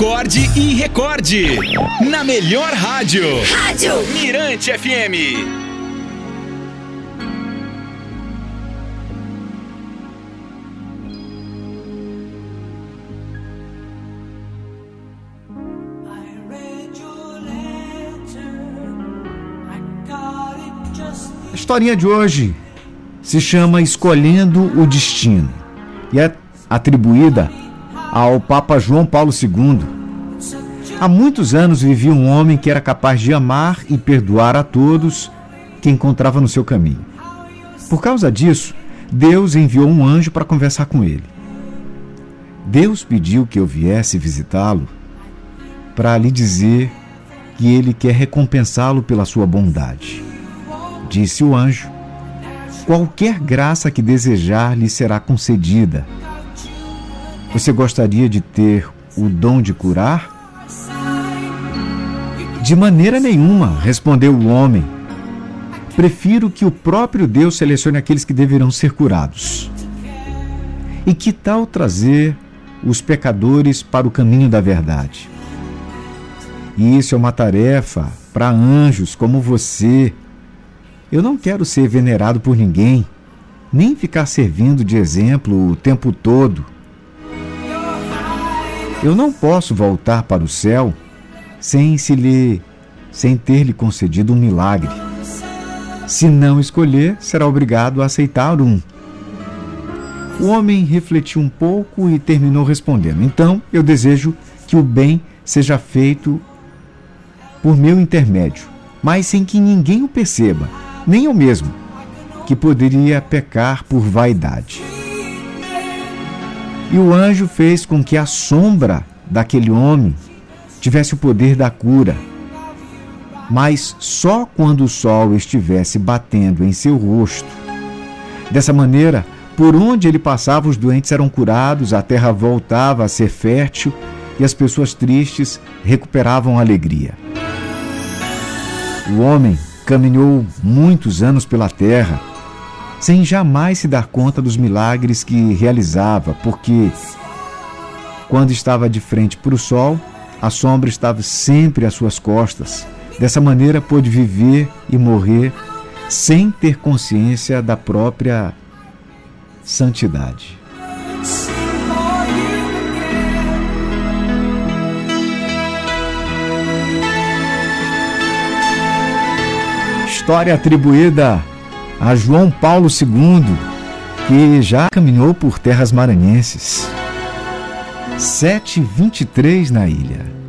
acorde e recorde. Na melhor rádio. Rádio Mirante FM. A historinha de hoje se chama Escolhendo o Destino e é atribuída ao Papa João Paulo II. Há muitos anos vivia um homem que era capaz de amar e perdoar a todos que encontrava no seu caminho. Por causa disso, Deus enviou um anjo para conversar com ele. Deus pediu que eu viesse visitá-lo para lhe dizer que ele quer recompensá-lo pela sua bondade. Disse o anjo: Qualquer graça que desejar lhe será concedida. Você gostaria de ter o dom de curar? De maneira nenhuma, respondeu o homem. Prefiro que o próprio Deus selecione aqueles que deverão ser curados. E que tal trazer os pecadores para o caminho da verdade? Isso é uma tarefa para anjos como você. Eu não quero ser venerado por ninguém, nem ficar servindo de exemplo o tempo todo. Eu não posso voltar para o céu sem se lhe sem ter lhe concedido um milagre. Se não escolher, será obrigado a aceitar um. O homem refletiu um pouco e terminou respondendo: Então, eu desejo que o bem seja feito por meu intermédio, mas sem que ninguém o perceba, nem eu mesmo, que poderia pecar por vaidade. E o anjo fez com que a sombra daquele homem tivesse o poder da cura. Mas só quando o sol estivesse batendo em seu rosto. Dessa maneira, por onde ele passava, os doentes eram curados, a terra voltava a ser fértil e as pessoas tristes recuperavam a alegria. O homem caminhou muitos anos pela terra sem jamais se dar conta dos milagres que realizava, porque quando estava de frente para o sol, a sombra estava sempre às suas costas. Dessa maneira, pôde viver e morrer sem ter consciência da própria santidade. História atribuída a João Paulo II, que já caminhou por terras maranhenses. 723 na ilha.